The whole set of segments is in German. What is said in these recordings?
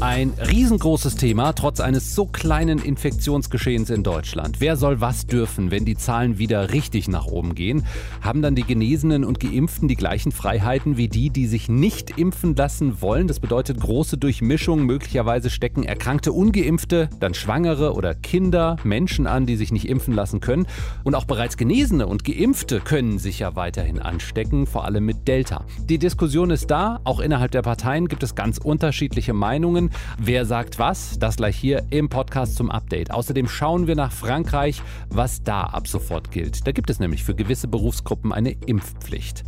Ein riesengroßes Thema, trotz eines so kleinen Infektionsgeschehens in Deutschland. Wer soll was dürfen, wenn die Zahlen wieder richtig nach oben gehen? Haben dann die Genesenen und Geimpften die gleichen Freiheiten wie die, die sich nicht impfen lassen wollen? Das bedeutet große Durchmischung. Möglicherweise stecken erkrankte Ungeimpfte, dann Schwangere oder Kinder, Menschen an, die sich nicht impfen lassen können. Und auch bereits Genesene und Geimpfte können sich ja weiterhin anstecken, vor allem mit Delta. Die Diskussion ist da. Auch innerhalb der Parteien gibt es ganz unterschiedliche Meinungen. Wer sagt was? Das gleich hier im Podcast zum Update. Außerdem schauen wir nach Frankreich, was da ab sofort gilt. Da gibt es nämlich für gewisse Berufsgruppen eine Impfpflicht.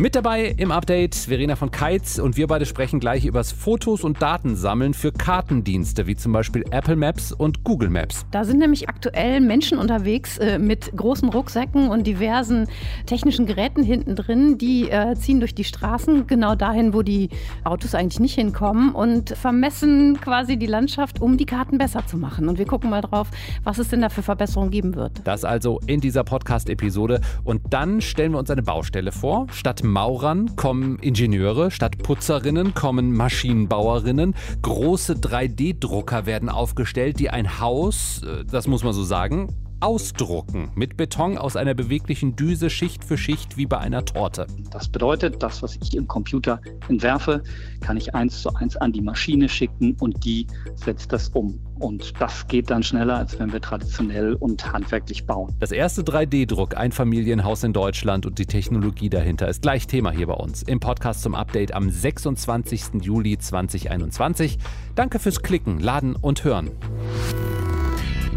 Mit dabei im Update Verena von Keitz und wir beide sprechen gleich über das Fotos und Datensammeln für Kartendienste wie zum Beispiel Apple Maps und Google Maps. Da sind nämlich aktuell Menschen unterwegs äh, mit großen Rucksäcken und diversen technischen Geräten hinten drin. Die äh, ziehen durch die Straßen genau dahin, wo die Autos eigentlich nicht hinkommen und vermessen quasi die Landschaft, um die Karten besser zu machen. Und wir gucken mal drauf, was es denn da für Verbesserungen geben wird. Das also in dieser Podcast-Episode. Und dann stellen wir uns eine Baustelle vor. Statt Maurern kommen Ingenieure, statt Putzerinnen kommen Maschinenbauerinnen. Große 3D-Drucker werden aufgestellt, die ein Haus, äh, das muss man so sagen, ausdrucken mit Beton aus einer beweglichen Düse Schicht für Schicht wie bei einer Torte. Das bedeutet, das, was ich im Computer entwerfe, kann ich eins zu eins an die Maschine schicken und die setzt das um. Und das geht dann schneller, als wenn wir traditionell und handwerklich bauen. Das erste 3D-Druck, ein Familienhaus in Deutschland und die Technologie dahinter ist gleich Thema hier bei uns im Podcast zum Update am 26. Juli 2021. Danke fürs Klicken, Laden und Hören.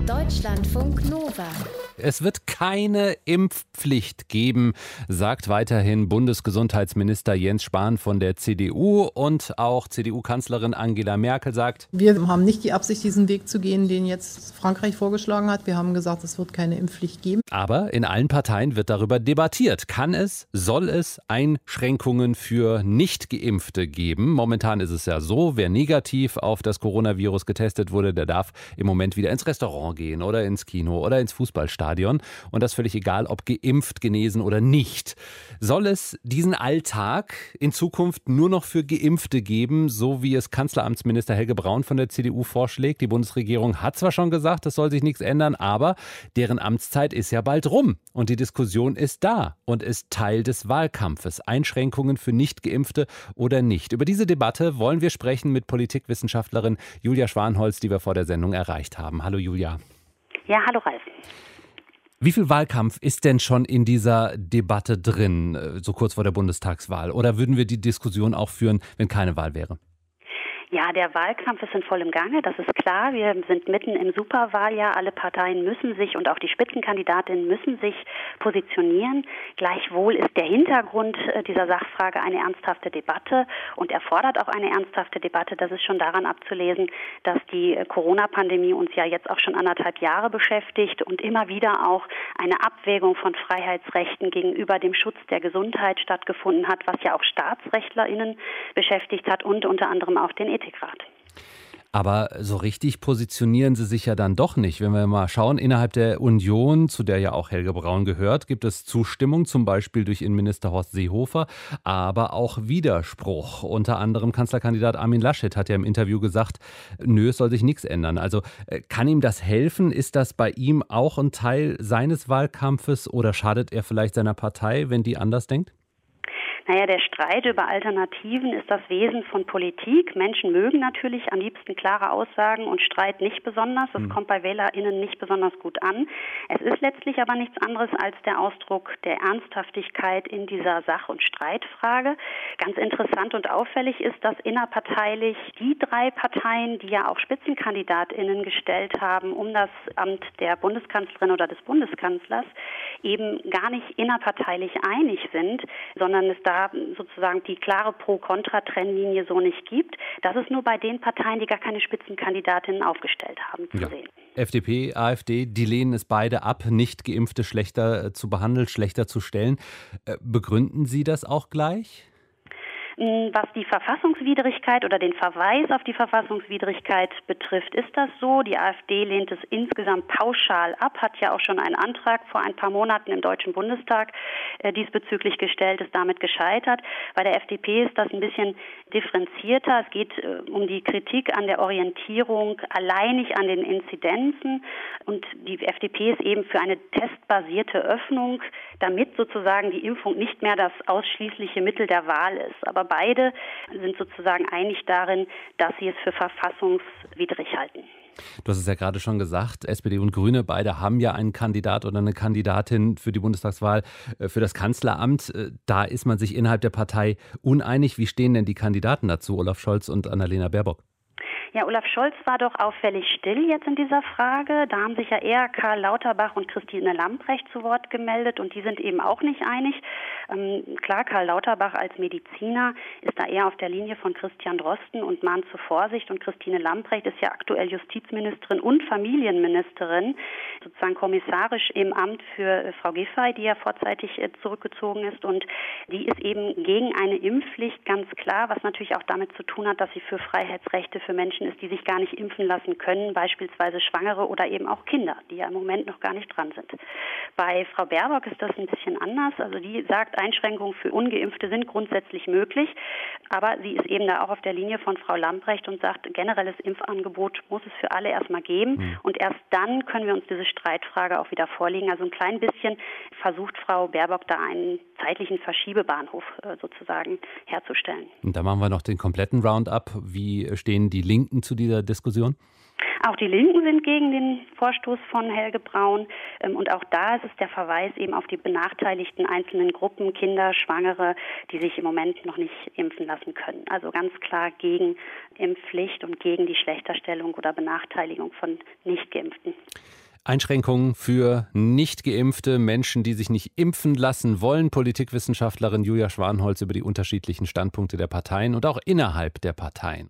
Deutschlandfunk Nova. Es wird keine Impfpflicht geben, sagt weiterhin Bundesgesundheitsminister Jens Spahn von der CDU und auch CDU-Kanzlerin Angela Merkel sagt, wir haben nicht die Absicht, diesen Weg zu gehen, den jetzt Frankreich vorgeschlagen hat. Wir haben gesagt, es wird keine Impfpflicht geben. Aber in allen Parteien wird darüber debattiert. Kann es, soll es Einschränkungen für Nicht-Geimpfte geben? Momentan ist es ja so, wer negativ auf das Coronavirus getestet wurde, der darf im Moment wieder ins Restaurant gehen oder ins Kino oder ins Fußballstadion. Stadion und das völlig egal, ob geimpft, genesen oder nicht. Soll es diesen Alltag in Zukunft nur noch für Geimpfte geben, so wie es Kanzleramtsminister Helge Braun von der CDU vorschlägt? Die Bundesregierung hat zwar schon gesagt, es soll sich nichts ändern, aber deren Amtszeit ist ja bald rum und die Diskussion ist da und ist Teil des Wahlkampfes. Einschränkungen für Nicht-Geimpfte oder nicht. Über diese Debatte wollen wir sprechen mit Politikwissenschaftlerin Julia Schwanholz, die wir vor der Sendung erreicht haben. Hallo Julia. Ja, hallo Ralf. Wie viel Wahlkampf ist denn schon in dieser Debatte drin, äh, so kurz vor der Bundestagswahl? Oder würden wir die Diskussion auch führen, wenn keine Wahl wäre? Ja, der Wahlkampf ist in vollem Gange, das ist klar. Wir sind mitten im Superwahljahr. Alle Parteien müssen sich und auch die Spitzenkandidatinnen müssen sich positionieren. Gleichwohl ist der Hintergrund äh, dieser Sachfrage eine ernsthafte Debatte und erfordert auch eine ernsthafte Debatte. Das ist schon daran abzulesen, dass die äh, Corona-Pandemie uns ja jetzt auch schon anderthalb Jahre beschäftigt und immer wieder auch eine Abwägung von Freiheitsrechten gegenüber dem Schutz der Gesundheit stattgefunden hat, was ja auch StaatsrechtlerInnen beschäftigt hat und unter anderem auch den Ethikrat. Aber so richtig positionieren sie sich ja dann doch nicht. Wenn wir mal schauen, innerhalb der Union, zu der ja auch Helge Braun gehört, gibt es Zustimmung, zum Beispiel durch Innenminister Horst Seehofer, aber auch Widerspruch. Unter anderem Kanzlerkandidat Armin Laschet hat ja im Interview gesagt, nö, es soll sich nichts ändern. Also äh, kann ihm das helfen? Ist das bei ihm auch ein Teil seines Wahlkampfes oder schadet er vielleicht seiner Partei, wenn die anders denkt? Naja, der Streit über Alternativen ist das Wesen von Politik. Menschen mögen natürlich am liebsten klare Aussagen und Streit nicht besonders. Das mhm. kommt bei WählerInnen nicht besonders gut an. Es ist letztlich aber nichts anderes als der Ausdruck der Ernsthaftigkeit in dieser Sach- und Streitfrage. Ganz interessant und auffällig ist, dass innerparteilich die drei Parteien, die ja auch SpitzenkandidatInnen gestellt haben, um das Amt der Bundeskanzlerin oder des Bundeskanzlers, eben gar nicht innerparteilich einig sind, sondern es da da sozusagen die klare Pro-Kontra-Trennlinie so nicht gibt. Das ist nur bei den Parteien, die gar keine Spitzenkandidatinnen aufgestellt haben, zu ja. sehen. FDP, AfD, die lehnen es beide ab, nicht Geimpfte schlechter zu behandeln, schlechter zu stellen. Äh, begründen Sie das auch gleich? Hm, was die Verfassungswidrigkeit oder den Verweis auf die Verfassungswidrigkeit betrifft, ist das so. Die AfD lehnt es insgesamt pauschal ab, hat ja auch schon einen Antrag vor ein paar Monaten im Deutschen Bundestag äh, diesbezüglich gestellt, ist damit gescheitert. Bei der FDP ist das ein bisschen differenzierter. Es geht äh, um die Kritik an der Orientierung alleinig an den Inzidenzen. Und die FDP ist eben für eine testbasierte Öffnung, damit sozusagen die Impfung nicht mehr das ausschließliche Mittel der Wahl ist. Aber beide sind sozusagen einig darin, dass sie es für verfassungswidrig halten. Du hast es ja gerade schon gesagt, SPD und Grüne, beide haben ja einen Kandidat oder eine Kandidatin für die Bundestagswahl äh, für das Kanzleramt. Äh, da ist man sich innerhalb der Partei uneinig. Wie stehen denn die Kandidaten dazu, Olaf Scholz und Annalena Baerbock? Ja, Olaf Scholz war doch auffällig still jetzt in dieser Frage. Da haben sich ja eher Karl Lauterbach und Christine Lambrecht zu Wort gemeldet und die sind eben auch nicht einig. Ähm, klar, Karl Lauterbach als Mediziner ist da eher auf der Linie von Christian Drosten und mahnt zur Vorsicht und Christine Lambrecht ist ja aktuell Justizministerin und Familienministerin, sozusagen kommissarisch im Amt für äh, Frau Giffey, die ja vorzeitig äh, zurückgezogen ist und die ist eben gegen eine Impfpflicht ganz klar, was natürlich auch damit zu tun hat, dass sie für Freiheitsrechte für Menschen Menschen ist, die sich gar nicht impfen lassen können, beispielsweise Schwangere oder eben auch Kinder, die ja im Moment noch gar nicht dran sind. Bei Frau Baerbock ist das ein bisschen anders. Also die sagt, Einschränkungen für Ungeimpfte sind grundsätzlich möglich, aber sie ist eben da auch auf der Linie von Frau Lamprecht und sagt, generelles Impfangebot muss es für alle erstmal geben mhm. und erst dann können wir uns diese Streitfrage auch wieder vorlegen. Also ein klein bisschen versucht Frau Baerbock da einen zeitlichen Verschiebebahnhof äh, sozusagen herzustellen. Und da machen wir noch den kompletten Roundup. Wie stehen die Linken Linken zu dieser Diskussion? Auch die Linken sind gegen den Vorstoß von Helge Braun. Ähm, und auch da ist es der Verweis eben auf die benachteiligten einzelnen Gruppen, Kinder, Schwangere, die sich im Moment noch nicht impfen lassen können. Also ganz klar gegen Impfpflicht und gegen die Schlechterstellung oder Benachteiligung von Nichtgeimpften. Einschränkungen für nicht geimpfte Menschen, die sich nicht impfen lassen wollen. Politikwissenschaftlerin Julia Schwanholz über die unterschiedlichen Standpunkte der Parteien und auch innerhalb der Parteien.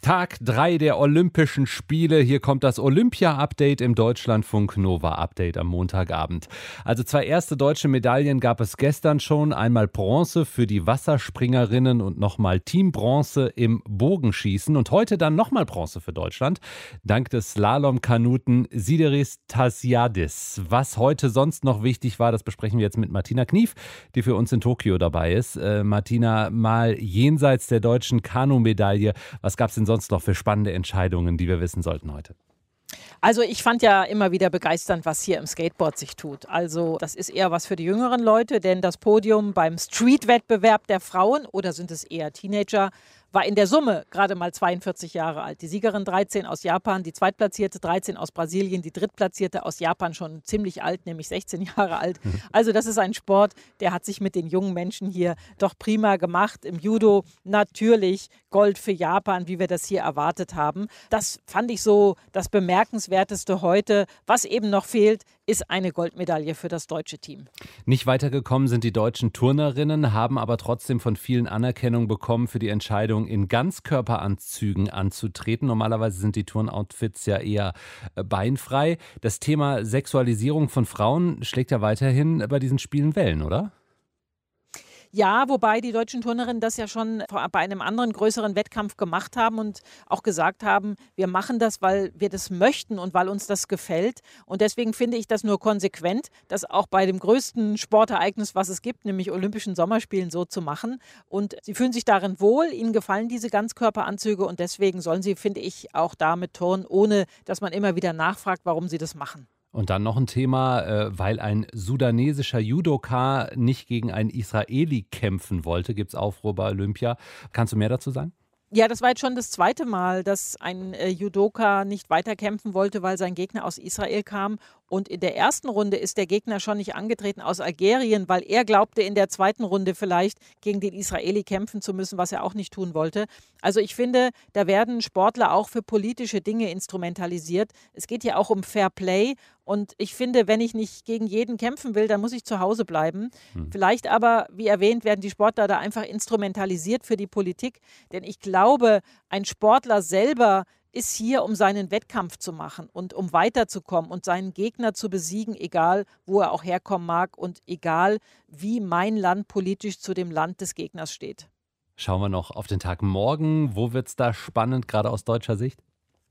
Tag 3 der Olympischen Spiele. Hier kommt das Olympia-Update im Deutschlandfunk Nova Update am Montagabend. Also zwei erste deutsche Medaillen gab es gestern schon. Einmal Bronze für die Wasserspringerinnen und nochmal Teambronze im Bogenschießen. Und heute dann nochmal Bronze für Deutschland. Dank des Slalomkanuten Sideris Tasiadis. Was heute sonst noch wichtig war, das besprechen wir jetzt mit Martina Knief, die für uns in Tokio dabei ist. Äh, Martina, mal jenseits der deutschen Kanu-Medaille, was gab es denn sonst noch für spannende Entscheidungen, die wir wissen sollten heute? Also ich fand ja immer wieder begeisternd, was hier im Skateboard sich tut. Also das ist eher was für die jüngeren Leute, denn das Podium beim Street-Wettbewerb der Frauen oder sind es eher Teenager war in der Summe gerade mal 42 Jahre alt. Die Siegerin 13 aus Japan, die Zweitplatzierte 13 aus Brasilien, die Drittplatzierte aus Japan schon ziemlich alt, nämlich 16 Jahre alt. Mhm. Also das ist ein Sport, der hat sich mit den jungen Menschen hier doch prima gemacht. Im Judo natürlich Gold für Japan, wie wir das hier erwartet haben. Das fand ich so das Bemerkenswerteste heute. Was eben noch fehlt, ist eine Goldmedaille für das deutsche Team. Nicht weitergekommen sind die deutschen Turnerinnen, haben aber trotzdem von vielen Anerkennung bekommen für die Entscheidung, in Ganzkörperanzügen anzutreten. Normalerweise sind die Turnoutfits ja eher äh, beinfrei. Das Thema Sexualisierung von Frauen schlägt ja weiterhin bei diesen Spielen Wellen, oder? Ja, wobei die deutschen Turnerinnen das ja schon bei einem anderen größeren Wettkampf gemacht haben und auch gesagt haben, wir machen das, weil wir das möchten und weil uns das gefällt. Und deswegen finde ich das nur konsequent, das auch bei dem größten Sportereignis, was es gibt, nämlich Olympischen Sommerspielen, so zu machen. Und sie fühlen sich darin wohl, ihnen gefallen diese Ganzkörperanzüge und deswegen sollen sie, finde ich, auch damit turnen, ohne dass man immer wieder nachfragt, warum sie das machen. Und dann noch ein Thema, äh, weil ein sudanesischer Judoka nicht gegen einen Israeli kämpfen wollte, gibt es Aufruhr bei Olympia. Kannst du mehr dazu sagen? Ja, das war jetzt schon das zweite Mal, dass ein äh, Judoka nicht weiterkämpfen wollte, weil sein Gegner aus Israel kam. Und in der ersten Runde ist der Gegner schon nicht angetreten aus Algerien, weil er glaubte, in der zweiten Runde vielleicht gegen den Israeli kämpfen zu müssen, was er auch nicht tun wollte. Also ich finde, da werden Sportler auch für politische Dinge instrumentalisiert. Es geht ja auch um Fair Play. Und ich finde, wenn ich nicht gegen jeden kämpfen will, dann muss ich zu Hause bleiben. Hm. Vielleicht aber, wie erwähnt, werden die Sportler da einfach instrumentalisiert für die Politik. Denn ich glaube, ein Sportler selber ist hier, um seinen Wettkampf zu machen und um weiterzukommen und seinen Gegner zu besiegen, egal wo er auch herkommen mag und egal wie mein Land politisch zu dem Land des Gegners steht. Schauen wir noch auf den Tag morgen. Wo wird es da spannend, gerade aus deutscher Sicht?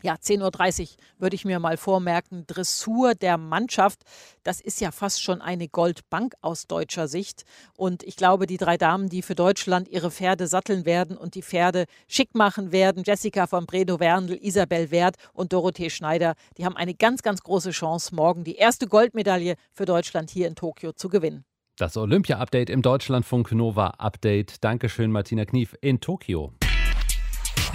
Ja, 10.30 Uhr würde ich mir mal vormerken, Dressur der Mannschaft. Das ist ja fast schon eine Goldbank aus deutscher Sicht. Und ich glaube, die drei Damen, die für Deutschland ihre Pferde satteln werden und die Pferde schick machen werden, Jessica von Bredow-Werndl, Isabel Wert und Dorothee Schneider, die haben eine ganz, ganz große Chance, morgen die erste Goldmedaille für Deutschland hier in Tokio zu gewinnen. Das Olympia-Update im Deutschlandfunk Nova Update. Dankeschön, Martina Knief in Tokio.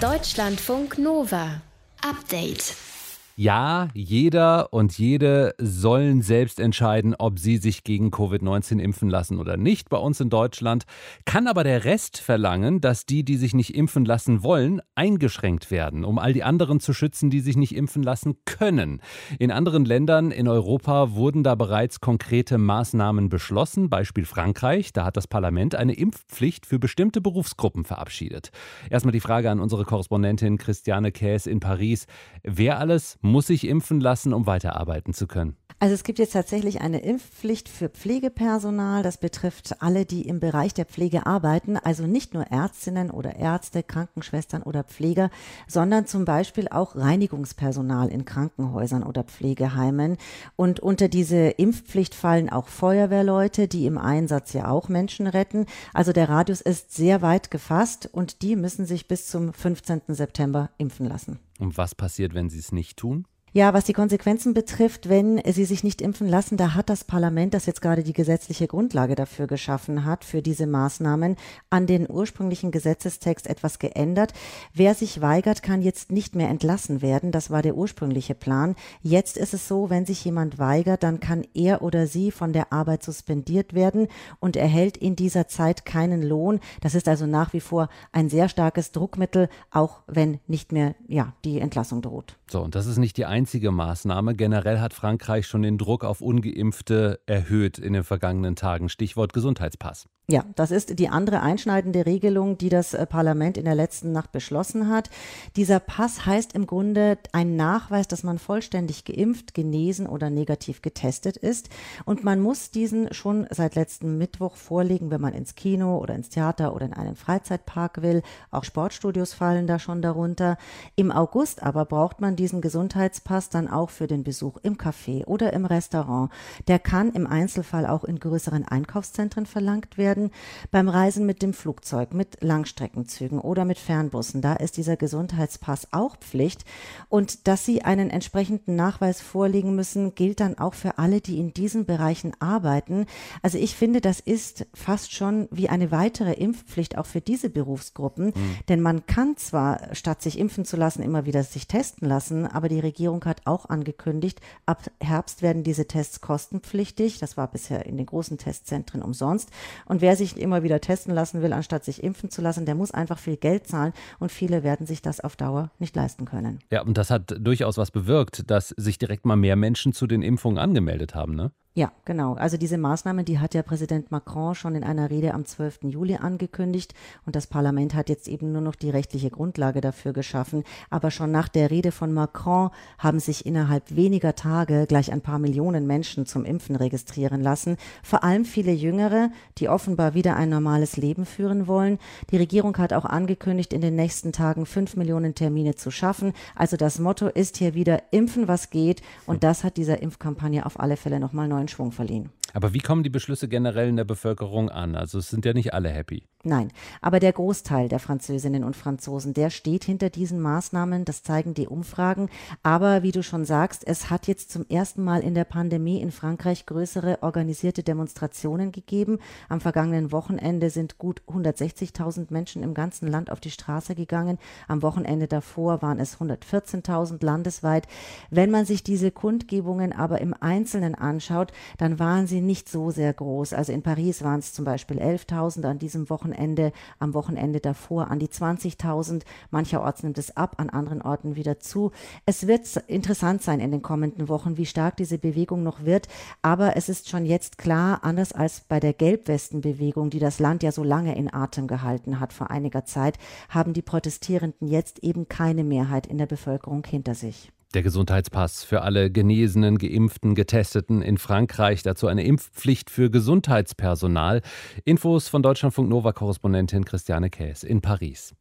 Deutschlandfunk Nova. Update. Ja, jeder und jede sollen selbst entscheiden, ob sie sich gegen Covid-19 impfen lassen oder nicht. Bei uns in Deutschland kann aber der Rest verlangen, dass die, die sich nicht impfen lassen wollen, eingeschränkt werden, um all die anderen zu schützen, die sich nicht impfen lassen können. In anderen Ländern in Europa wurden da bereits konkrete Maßnahmen beschlossen, Beispiel Frankreich. Da hat das Parlament eine Impfpflicht für bestimmte Berufsgruppen verabschiedet. Erstmal die Frage an unsere Korrespondentin Christiane Käs in Paris. Wer alles muss sich impfen lassen, um weiterarbeiten zu können? Also es gibt jetzt tatsächlich eine Impfpflicht für Pflegepersonal. Das betrifft alle, die im Bereich der Pflege arbeiten. Also nicht nur Ärztinnen oder Ärzte, Krankenschwestern oder Pfleger, sondern zum Beispiel auch Reinigungspersonal in Krankenhäusern oder Pflegeheimen. Und unter diese Impfpflicht fallen auch Feuerwehrleute, die im Einsatz ja auch Menschen retten. Also der Radius ist sehr weit gefasst und die müssen sich bis zum 15. September impfen lassen. Und was passiert, wenn sie es nicht tun? Ja, was die Konsequenzen betrifft, wenn sie sich nicht impfen lassen, da hat das Parlament, das jetzt gerade die gesetzliche Grundlage dafür geschaffen hat, für diese Maßnahmen, an den ursprünglichen Gesetzestext etwas geändert. Wer sich weigert, kann jetzt nicht mehr entlassen werden. Das war der ursprüngliche Plan. Jetzt ist es so, wenn sich jemand weigert, dann kann er oder sie von der Arbeit suspendiert werden und erhält in dieser Zeit keinen Lohn. Das ist also nach wie vor ein sehr starkes Druckmittel, auch wenn nicht mehr, ja, die Entlassung droht. So, und das ist nicht die einzige Maßnahme. Generell hat Frankreich schon den Druck auf Ungeimpfte erhöht in den vergangenen Tagen. Stichwort Gesundheitspass. Ja, das ist die andere einschneidende Regelung, die das äh, Parlament in der letzten Nacht beschlossen hat. Dieser Pass heißt im Grunde ein Nachweis, dass man vollständig geimpft, genesen oder negativ getestet ist. Und man muss diesen schon seit letzten Mittwoch vorlegen, wenn man ins Kino oder ins Theater oder in einen Freizeitpark will. Auch Sportstudios fallen da schon darunter. Im August aber braucht man diesen Gesundheitspass dann auch für den Besuch im Café oder im Restaurant. Der kann im Einzelfall auch in größeren Einkaufszentren verlangt werden werden. Beim Reisen mit dem Flugzeug, mit Langstreckenzügen oder mit Fernbussen, da ist dieser Gesundheitspass auch Pflicht. Und dass sie einen entsprechenden Nachweis vorlegen müssen, gilt dann auch für alle, die in diesen Bereichen arbeiten. Also ich finde, das ist fast schon wie eine weitere Impfpflicht auch für diese Berufsgruppen. Mhm. Denn man kann zwar, statt sich impfen zu lassen, immer wieder sich testen lassen, aber die Regierung hat auch angekündigt, ab Herbst werden diese Tests kostenpflichtig. Das war bisher in den großen Testzentren umsonst. Und wer sich immer wieder testen lassen will, anstatt sich impfen zu lassen, der muss einfach viel Geld zahlen und viele werden sich das auf Dauer nicht leisten können. Ja, und das hat durchaus was bewirkt, dass sich direkt mal mehr Menschen zu den Impfungen angemeldet haben, ne? Ja, genau. Also diese Maßnahme, die hat ja Präsident Macron schon in einer Rede am 12. Juli angekündigt und das Parlament hat jetzt eben nur noch die rechtliche Grundlage dafür geschaffen. Aber schon nach der Rede von Macron haben sich innerhalb weniger Tage gleich ein paar Millionen Menschen zum Impfen registrieren lassen. Vor allem viele Jüngere, die offenbar wieder ein normales Leben führen wollen. Die Regierung hat auch angekündigt, in den nächsten Tagen fünf Millionen Termine zu schaffen. Also das Motto ist hier wieder impfen, was geht. Und das hat dieser Impfkampagne auf alle Fälle nochmal neu neuen Schwung verliehen. Aber wie kommen die Beschlüsse generell in der Bevölkerung an? Also es sind ja nicht alle happy. Nein, aber der Großteil der Französinnen und Franzosen, der steht hinter diesen Maßnahmen, das zeigen die Umfragen. Aber wie du schon sagst, es hat jetzt zum ersten Mal in der Pandemie in Frankreich größere organisierte Demonstrationen gegeben. Am vergangenen Wochenende sind gut 160.000 Menschen im ganzen Land auf die Straße gegangen. Am Wochenende davor waren es 114.000 landesweit. Wenn man sich diese Kundgebungen aber im Einzelnen anschaut, dann waren sie nicht so sehr groß. Also in Paris waren es zum Beispiel 11.000 an diesem Wochenende Wochenende, am Wochenende davor an die 20.000. Mancherorts nimmt es ab, an anderen Orten wieder zu. Es wird interessant sein in den kommenden Wochen, wie stark diese Bewegung noch wird. Aber es ist schon jetzt klar, anders als bei der Gelbwestenbewegung, die das Land ja so lange in Atem gehalten hat vor einiger Zeit, haben die Protestierenden jetzt eben keine Mehrheit in der Bevölkerung hinter sich. Der Gesundheitspass für alle Genesenen, Geimpften, Getesteten in Frankreich. Dazu eine Impfpflicht für Gesundheitspersonal. Infos von Deutschlandfunk Nova-Korrespondentin Christiane Käs in Paris.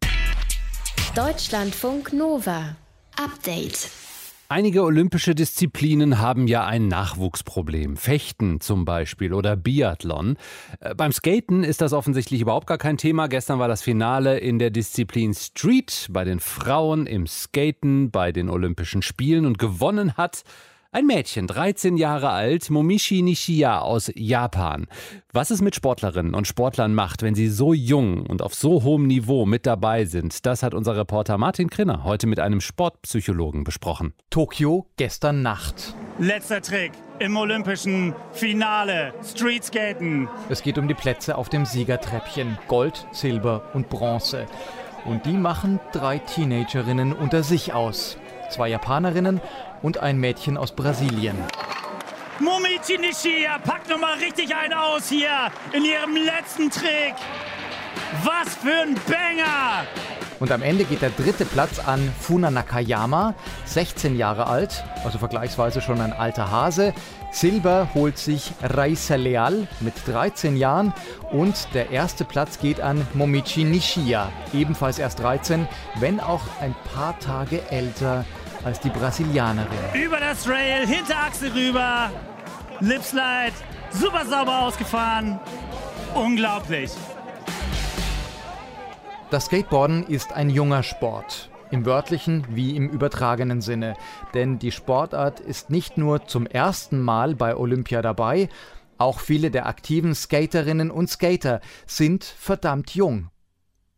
Deutschlandfunk Nova. Update. Einige olympische Disziplinen haben ja ein Nachwuchsproblem. Fechten zum Beispiel oder Biathlon. Äh, beim Skaten ist das offensichtlich überhaupt gar kein Thema. Gestern war das Finale in der Disziplin Street bei den Frauen im Skaten bei den Olympischen Spielen und gewonnen hat ein Mädchen, 13 Jahre alt, Momishi Nishiya aus Japan. Was es mit Sportlerinnen und Sportlern macht, wenn sie so jung und auf so hohem Niveau mit dabei sind, das hat unser Reporter Martin Krinner heute mit einem Sportpsychologen besprochen. Tokio gestern Nacht. Letzter Trick im olympischen Finale. Streetskaten. Es geht um die Plätze auf dem Siegertreppchen. Gold, Silber und Bronze. Und die machen drei Teenagerinnen unter sich aus. Zwei Japanerinnen und ein Mädchen aus Brasilien. Momichi Nishia packt nochmal richtig einen aus hier in ihrem letzten Trick. Was für ein Banger! Und am Ende geht der dritte Platz an Funa Nakayama, 16 Jahre alt, also vergleichsweise schon ein alter Hase. Silber holt sich Raisa Leal mit 13 Jahren und der erste Platz geht an Momichi Nishia, ebenfalls erst 13, wenn auch ein paar Tage älter als die Brasilianerin. Über das Rail, Hinterachse rüber, Lipslide, super sauber ausgefahren. Unglaublich. Das Skateboarden ist ein junger Sport. Im wörtlichen wie im übertragenen Sinne. Denn die Sportart ist nicht nur zum ersten Mal bei Olympia dabei, auch viele der aktiven Skaterinnen und Skater sind verdammt jung.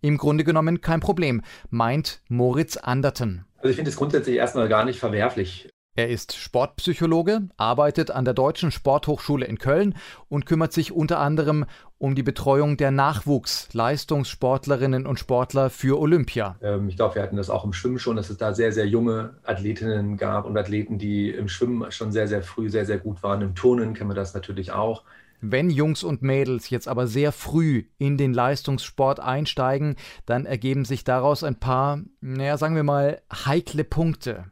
Im Grunde genommen kein Problem, meint Moritz Anderton. Also ich finde es grundsätzlich erstmal gar nicht verwerflich. Er ist Sportpsychologe, arbeitet an der Deutschen Sporthochschule in Köln und kümmert sich unter anderem um die Betreuung der Nachwuchsleistungssportlerinnen und Sportler für Olympia. Ähm, ich glaube, wir hatten das auch im Schwimmen schon, dass es da sehr, sehr junge Athletinnen gab und Athleten, die im Schwimmen schon sehr, sehr früh sehr, sehr gut waren. Im Turnen kennen wir das natürlich auch. Wenn Jungs und Mädels jetzt aber sehr früh in den Leistungssport einsteigen, dann ergeben sich daraus ein paar, naja, sagen wir mal, heikle Punkte.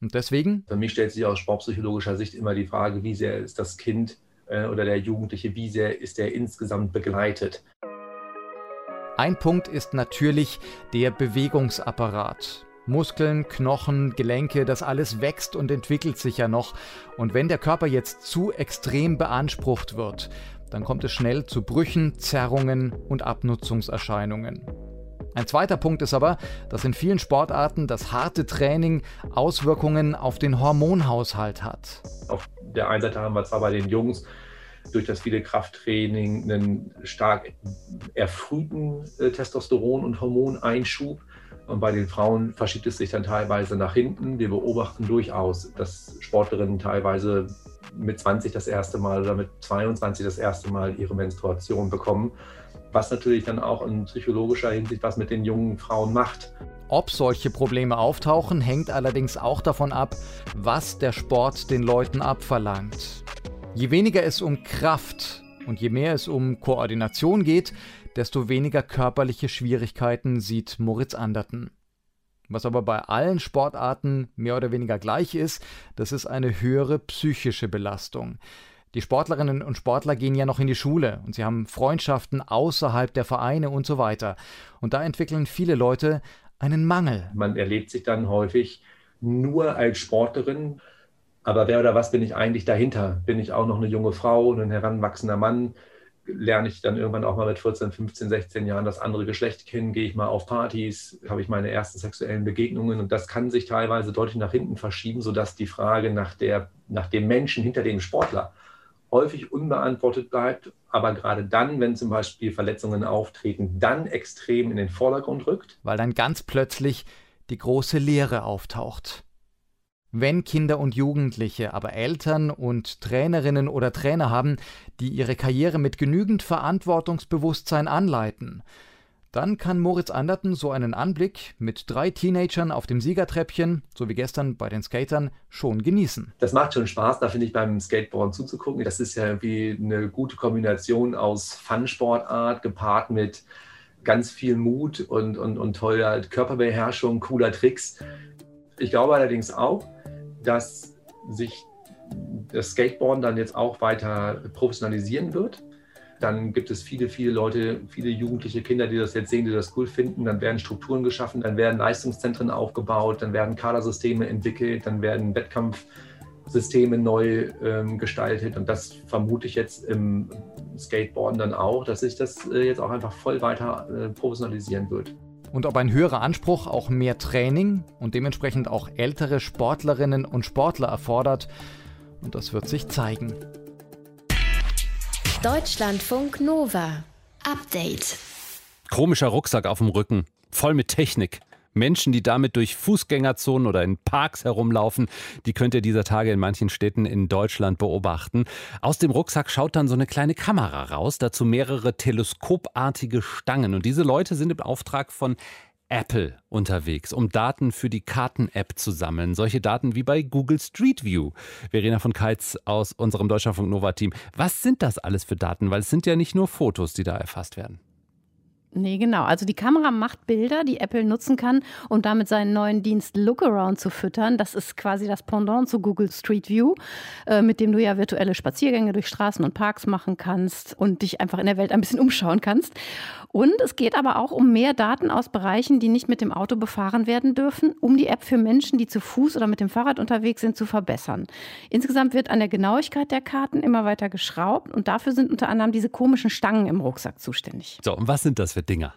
Und deswegen? Für mich stellt sich aus sportpsychologischer Sicht immer die Frage, wie sehr ist das Kind äh, oder der Jugendliche, wie sehr ist er insgesamt begleitet? Ein Punkt ist natürlich der Bewegungsapparat. Muskeln, Knochen, Gelenke, das alles wächst und entwickelt sich ja noch. Und wenn der Körper jetzt zu extrem beansprucht wird, dann kommt es schnell zu Brüchen, Zerrungen und Abnutzungserscheinungen. Ein zweiter Punkt ist aber, dass in vielen Sportarten das harte Training Auswirkungen auf den Hormonhaushalt hat. Auf der einen Seite haben wir zwar bei den Jungs durch das viele Krafttraining einen stark erfrühten äh, Testosteron- und Hormoneinschub. Und bei den Frauen verschiebt es sich dann teilweise nach hinten. Wir beobachten durchaus, dass Sportlerinnen teilweise mit 20 das erste Mal oder mit 22 das erste Mal ihre Menstruation bekommen. Was natürlich dann auch in psychologischer Hinsicht was mit den jungen Frauen macht. Ob solche Probleme auftauchen, hängt allerdings auch davon ab, was der Sport den Leuten abverlangt. Je weniger es um Kraft und je mehr es um Koordination geht, desto weniger körperliche Schwierigkeiten sieht Moritz Anderten. Was aber bei allen Sportarten mehr oder weniger gleich ist, das ist eine höhere psychische Belastung. Die Sportlerinnen und Sportler gehen ja noch in die Schule und sie haben Freundschaften außerhalb der Vereine und so weiter. Und da entwickeln viele Leute einen Mangel. Man erlebt sich dann häufig nur als Sportlerin, aber wer oder was bin ich eigentlich dahinter? Bin ich auch noch eine junge Frau, ein heranwachsender Mann? Lerne ich dann irgendwann auch mal mit 14, 15, 16 Jahren das andere Geschlecht kennen, gehe ich mal auf Partys, habe ich meine ersten sexuellen Begegnungen und das kann sich teilweise deutlich nach hinten verschieben, sodass die Frage nach, der, nach dem Menschen hinter dem Sportler häufig unbeantwortet bleibt, aber gerade dann, wenn zum Beispiel Verletzungen auftreten, dann extrem in den Vordergrund rückt. Weil dann ganz plötzlich die große Leere auftaucht. Wenn Kinder und Jugendliche aber Eltern und Trainerinnen oder Trainer haben, die ihre Karriere mit genügend Verantwortungsbewusstsein anleiten, dann kann Moritz Anderten so einen Anblick mit drei Teenagern auf dem Siegertreppchen, so wie gestern bei den Skatern, schon genießen. Das macht schon Spaß, da finde ich beim Skateboarden zuzugucken. Das ist ja irgendwie eine gute Kombination aus Fun-Sportart gepaart mit ganz viel Mut und, und, und toller Körperbeherrschung, cooler Tricks. Ich glaube allerdings auch, dass sich das Skateboarden dann jetzt auch weiter professionalisieren wird dann gibt es viele, viele Leute, viele jugendliche Kinder, die das jetzt sehen, die das cool finden. Dann werden Strukturen geschaffen, dann werden Leistungszentren aufgebaut, dann werden Kadersysteme entwickelt, dann werden Wettkampfsysteme neu ähm, gestaltet. Und das vermute ich jetzt im Skateboarden dann auch, dass sich das äh, jetzt auch einfach voll weiter äh, professionalisieren wird. Und ob ein höherer Anspruch auch mehr Training und dementsprechend auch ältere Sportlerinnen und Sportler erfordert, und das wird sich zeigen. Deutschlandfunk Nova. Update. Komischer Rucksack auf dem Rücken, voll mit Technik. Menschen, die damit durch Fußgängerzonen oder in Parks herumlaufen, die könnt ihr dieser Tage in manchen Städten in Deutschland beobachten. Aus dem Rucksack schaut dann so eine kleine Kamera raus, dazu mehrere teleskopartige Stangen. Und diese Leute sind im Auftrag von Apple unterwegs, um Daten für die Karten-App zu sammeln. Solche Daten wie bei Google Street View. Verena von Keitz aus unserem Deutschlandfunk Nova-Team. Was sind das alles für Daten? Weil es sind ja nicht nur Fotos, die da erfasst werden. Nee, genau. Also die Kamera macht Bilder, die Apple nutzen kann, um damit seinen neuen Dienst Lookaround zu füttern. Das ist quasi das Pendant zu Google Street View, äh, mit dem du ja virtuelle Spaziergänge durch Straßen und Parks machen kannst und dich einfach in der Welt ein bisschen umschauen kannst. Und es geht aber auch um mehr Daten aus Bereichen, die nicht mit dem Auto befahren werden dürfen, um die App für Menschen, die zu Fuß oder mit dem Fahrrad unterwegs sind, zu verbessern. Insgesamt wird an der Genauigkeit der Karten immer weiter geschraubt und dafür sind unter anderem diese komischen Stangen im Rucksack zuständig. So, und was sind das für Dinger?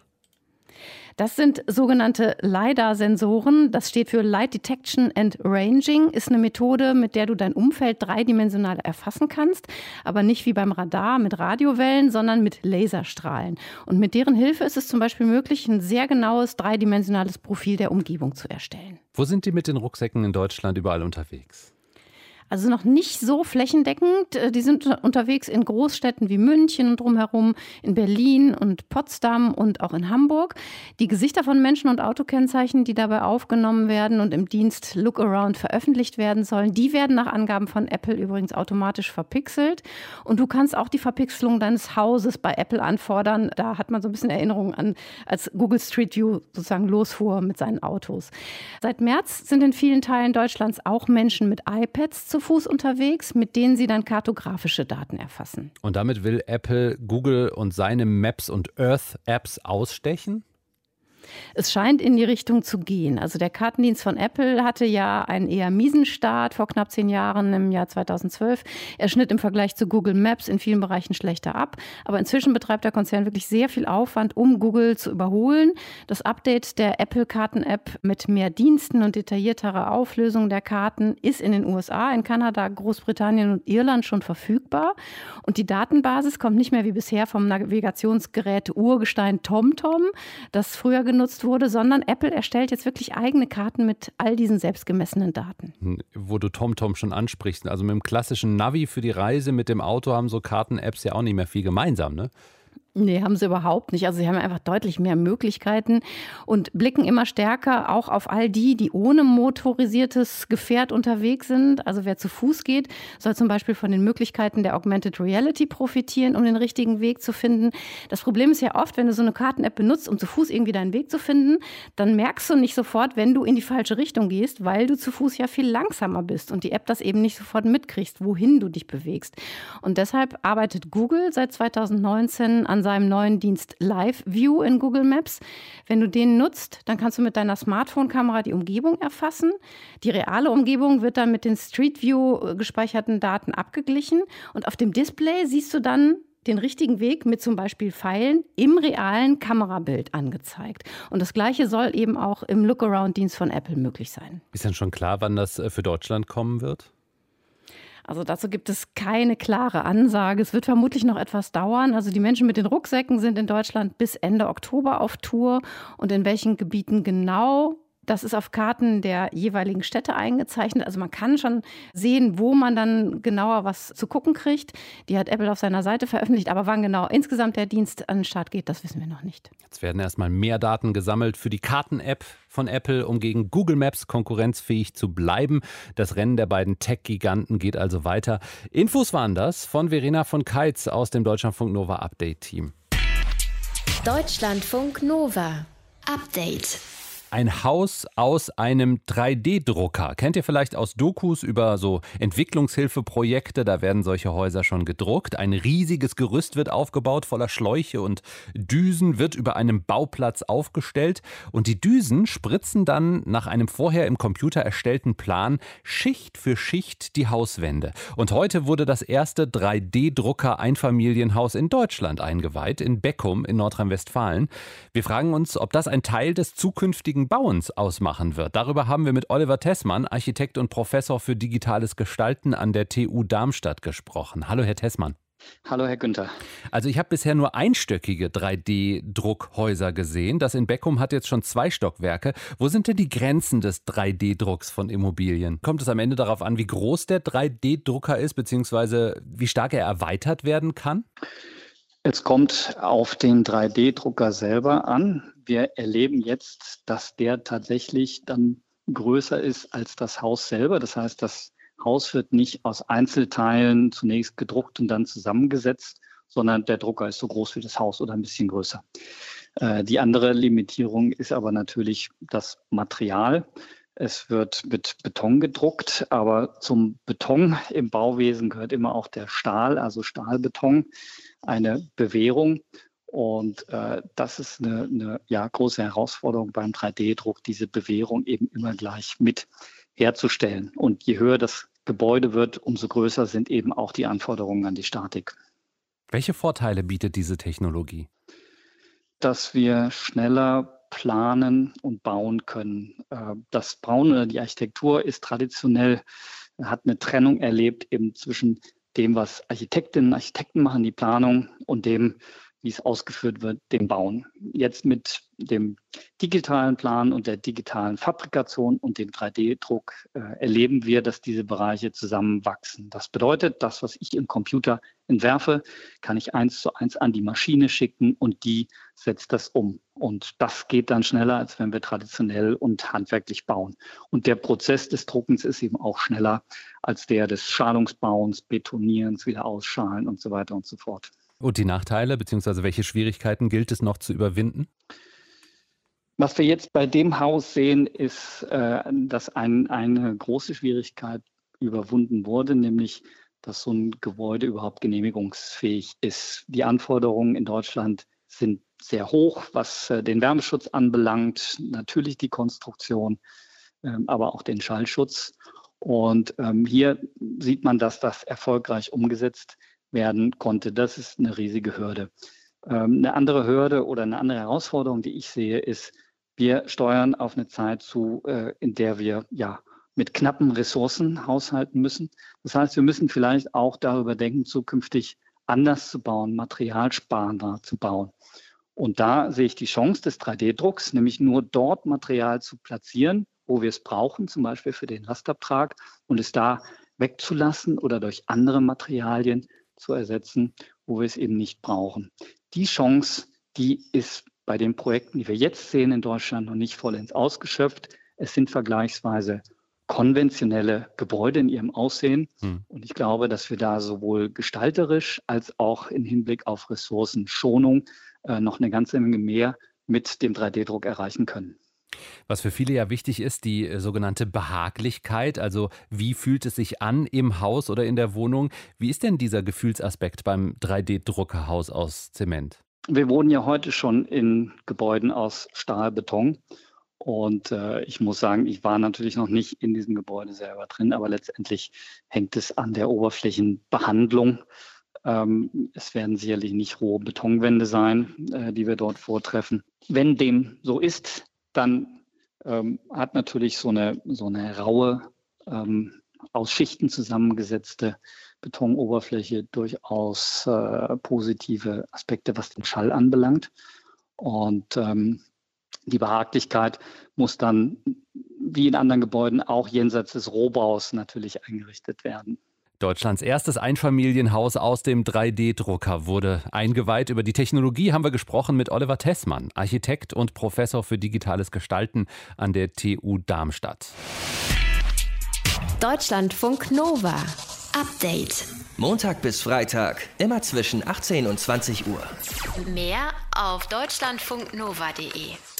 Das sind sogenannte LiDAR-Sensoren. Das steht für Light Detection and Ranging. Ist eine Methode, mit der du dein Umfeld dreidimensional erfassen kannst, aber nicht wie beim Radar mit Radiowellen, sondern mit Laserstrahlen. Und mit deren Hilfe ist es zum Beispiel möglich, ein sehr genaues dreidimensionales Profil der Umgebung zu erstellen. Wo sind die mit den Rucksäcken in Deutschland überall unterwegs? Also noch nicht so flächendeckend. Äh, die sind unterwegs in Großstädten wie München und drumherum, in Berlin und Potsdam und auch in Hamburg. Die Gesichter von Menschen und Autokennzeichen, die dabei aufgenommen werden und im Dienst Look Around veröffentlicht werden sollen, die werden nach Angaben von Apple übrigens automatisch verpixelt. Und du kannst auch die Verpixelung deines Hauses bei Apple anfordern. Da hat man so ein bisschen Erinnerungen an, als Google Street View sozusagen losfuhr mit seinen Autos. Seit März sind in vielen Teilen Deutschlands auch Menschen mit iPads zu zu Fuß unterwegs, mit denen sie dann kartografische Daten erfassen. Und damit will Apple Google und seine Maps und Earth Apps ausstechen? Es scheint in die Richtung zu gehen. Also der Kartendienst von Apple hatte ja einen eher miesen Start vor knapp zehn Jahren im Jahr 2012. Er schnitt im Vergleich zu Google Maps in vielen Bereichen schlechter ab. Aber inzwischen betreibt der Konzern wirklich sehr viel Aufwand, um Google zu überholen. Das Update der Apple-Karten-App mit mehr Diensten und detaillierterer Auflösung der Karten ist in den USA, in Kanada, Großbritannien und Irland schon verfügbar. Und die Datenbasis kommt nicht mehr wie bisher vom Navigationsgerät Urgestein TomTom, das früher genutzt genutzt wurde, sondern Apple erstellt jetzt wirklich eigene Karten mit all diesen selbstgemessenen Daten. Hm, wo du TomTom schon ansprichst, also mit dem klassischen Navi für die Reise mit dem Auto haben so Karten-Apps ja auch nicht mehr viel gemeinsam, ne? Nee, haben sie überhaupt nicht. Also sie haben einfach deutlich mehr Möglichkeiten und blicken immer stärker auch auf all die, die ohne motorisiertes Gefährt unterwegs sind. Also wer zu Fuß geht, soll zum Beispiel von den Möglichkeiten der Augmented Reality profitieren, um den richtigen Weg zu finden. Das Problem ist ja oft, wenn du so eine Karten-App benutzt, um zu Fuß irgendwie deinen Weg zu finden, dann merkst du nicht sofort, wenn du in die falsche Richtung gehst, weil du zu Fuß ja viel langsamer bist und die App das eben nicht sofort mitkriegst, wohin du dich bewegst. Und deshalb arbeitet Google seit 2019 an seinem neuen Dienst Live View in Google Maps. Wenn du den nutzt, dann kannst du mit deiner Smartphone-Kamera die Umgebung erfassen. Die reale Umgebung wird dann mit den Street View äh, gespeicherten Daten abgeglichen und auf dem Display siehst du dann den richtigen Weg mit zum Beispiel Pfeilen im realen Kamerabild angezeigt. Und das Gleiche soll eben auch im Lookaround-Dienst von Apple möglich sein. Ist denn schon klar, wann das äh, für Deutschland kommen wird? Also dazu gibt es keine klare Ansage. Es wird vermutlich noch etwas dauern. Also die Menschen mit den Rucksäcken sind in Deutschland bis Ende Oktober auf Tour. Und in welchen Gebieten genau Das ist auf Karten der jeweiligen Städte eingezeichnet. Also man kann schon sehen, wo man dann genauer was zu gucken kriegt. Die hat Apple auf seiner Seite veröffentlicht, aber wann genau insgesamt der Dienst an den Start geht, das wissen wir noch nicht. Jetzt werden erstmal mehr Daten gesammelt für die Karten-App von Apple, um gegen Google Maps konkurrenzfähig zu bleiben. Das Rennen der beiden Tech-Giganten geht also weiter. Infos waren das von Verena von Keitz aus dem Deutschlandfunk Nova Update Team. Deutschlandfunk Nova Update ein Haus aus einem 3D-Drucker. Kennt ihr vielleicht aus Dokus über so Entwicklungshilfeprojekte? Da werden solche Häuser schon gedruckt. Ein riesiges Gerüst wird aufgebaut voller Schläuche und Düsen, wird über einem Bauplatz aufgestellt. Und die Düsen spritzen dann nach einem vorher im Computer erstellten Plan Schicht für Schicht die Hauswände. Und heute wurde das erste 3D-Drucker-Einfamilienhaus in Deutschland eingeweiht, in Beckum in Nordrhein-Westfalen. Wir fragen uns, ob das ein Teil des zukünftigen Bauens ausmachen wird. Darüber haben wir mit Oliver Tessmann, Architekt und Professor für digitales Gestalten an der TU Darmstadt gesprochen. Hallo, Herr Tessmann. Hallo, Herr Günther. Also ich habe bisher nur einstöckige 3D-Druckhäuser gesehen. Das in Beckum hat jetzt schon zwei Stockwerke. Wo sind denn die Grenzen des 3D-Drucks von Immobilien? Kommt es am Ende darauf an, wie groß der 3D-Drucker ist, beziehungsweise wie stark er erweitert werden kann? Es kommt auf den 3D-Drucker selber an. Wir erleben jetzt, dass der tatsächlich dann größer ist als das Haus selber. Das heißt, das Haus wird nicht aus Einzelteilen zunächst gedruckt und dann zusammengesetzt, sondern der Drucker ist so groß wie das Haus oder ein bisschen größer. Äh, die andere Limitierung ist aber natürlich das Material. Es wird mit Beton gedruckt, aber zum Beton im Bauwesen gehört immer auch der Stahl, also Stahlbeton, eine Bewährung. Und äh, das ist eine, eine ja, große Herausforderung beim 3D-Druck, diese Bewährung eben immer gleich mit herzustellen. Und je höher das Gebäude wird, umso größer sind eben auch die Anforderungen an die Statik. Welche Vorteile bietet diese Technologie? Dass wir schneller planen und bauen können. Äh, das Bauen oder die Architektur ist traditionell, hat eine Trennung erlebt eben zwischen dem, was Architektinnen und Architekten machen, die Planung, und dem, wie es ausgeführt wird, dem Bauen. Jetzt mit dem digitalen Plan und der digitalen Fabrikation und dem 3D-Druck äh, erleben wir, dass diese Bereiche zusammenwachsen. Das bedeutet, das, was ich im Computer entwerfe, kann ich eins zu eins an die Maschine schicken und die setzt das um. Und das geht dann schneller, als wenn wir traditionell und handwerklich bauen. Und der Prozess des Druckens ist eben auch schneller als der des Schalungsbauens, Betonierens, wieder ausschalen und so weiter und so fort. Und die Nachteile, beziehungsweise welche Schwierigkeiten gilt es noch zu überwinden? Was wir jetzt bei dem Haus sehen, ist, äh, dass ein, eine große Schwierigkeit überwunden wurde, nämlich dass so ein Gebäude überhaupt genehmigungsfähig ist. Die Anforderungen in Deutschland sind sehr hoch, was äh, den Wärmeschutz anbelangt, natürlich die Konstruktion, ähm, aber auch den Schallschutz. Und ähm, hier sieht man, dass das erfolgreich umgesetzt werden konnte. Das ist eine riesige Hürde. Ähm, eine andere Hürde oder eine andere Herausforderung, die ich sehe, ist, wir steuern auf eine Zeit zu, äh, in der wir ja mit knappen Ressourcen haushalten müssen. Das heißt, wir müssen vielleicht auch darüber denken, zukünftig anders zu bauen, materialsparender zu bauen. Und da sehe ich die Chance des 3D-Drucks, nämlich nur dort Material zu platzieren, wo wir es brauchen, zum Beispiel für den Lastabtrag, und es da wegzulassen oder durch andere Materialien zu ersetzen, wo wir es eben nicht brauchen. Die Chance, die ist bei den Projekten, die wir jetzt sehen in Deutschland, noch nicht vollends ausgeschöpft. Es sind vergleichsweise konventionelle Gebäude in ihrem Aussehen. Hm. Und ich glaube, dass wir da sowohl gestalterisch als auch im Hinblick auf Ressourcenschonung äh, noch eine ganze Menge mehr mit dem 3D-Druck erreichen können. Was für viele ja wichtig ist, die äh, sogenannte Behaglichkeit. Also wie fühlt es sich an im Haus oder in der Wohnung? Wie ist denn dieser Gefühlsaspekt beim 3D-Druckerhaus aus Zement? Wir wohnen ja heute schon in Gebäuden aus Stahlbeton. Und äh, ich muss sagen, ich war natürlich noch nicht in diesem Gebäude selber drin, aber letztendlich hängt es an der Oberflächenbehandlung. Ähm, es werden sicherlich nicht rohe Betonwände sein, äh, die wir dort vortreffen. Wenn dem so ist, dann ähm, hat natürlich so eine, so eine raue, ähm, aus Schichten zusammengesetzte Betonoberfläche durchaus äh, positive Aspekte, was den Schall anbelangt. Und ähm, Die Behaglichkeit muss dann wie in anderen Gebäuden auch jenseits des Rohbaus natürlich eingerichtet werden. Deutschlands erstes Einfamilienhaus aus dem 3D-Drucker wurde eingeweiht. Über die Technologie haben wir gesprochen mit Oliver Tessmann, Architekt und Professor für digitales Gestalten an der TU Darmstadt. Deutschlandfunk Nova. Update. Montag bis Freitag, immer zwischen 18 und 20 Uhr. Mehr auf deutschlandfunknova.de.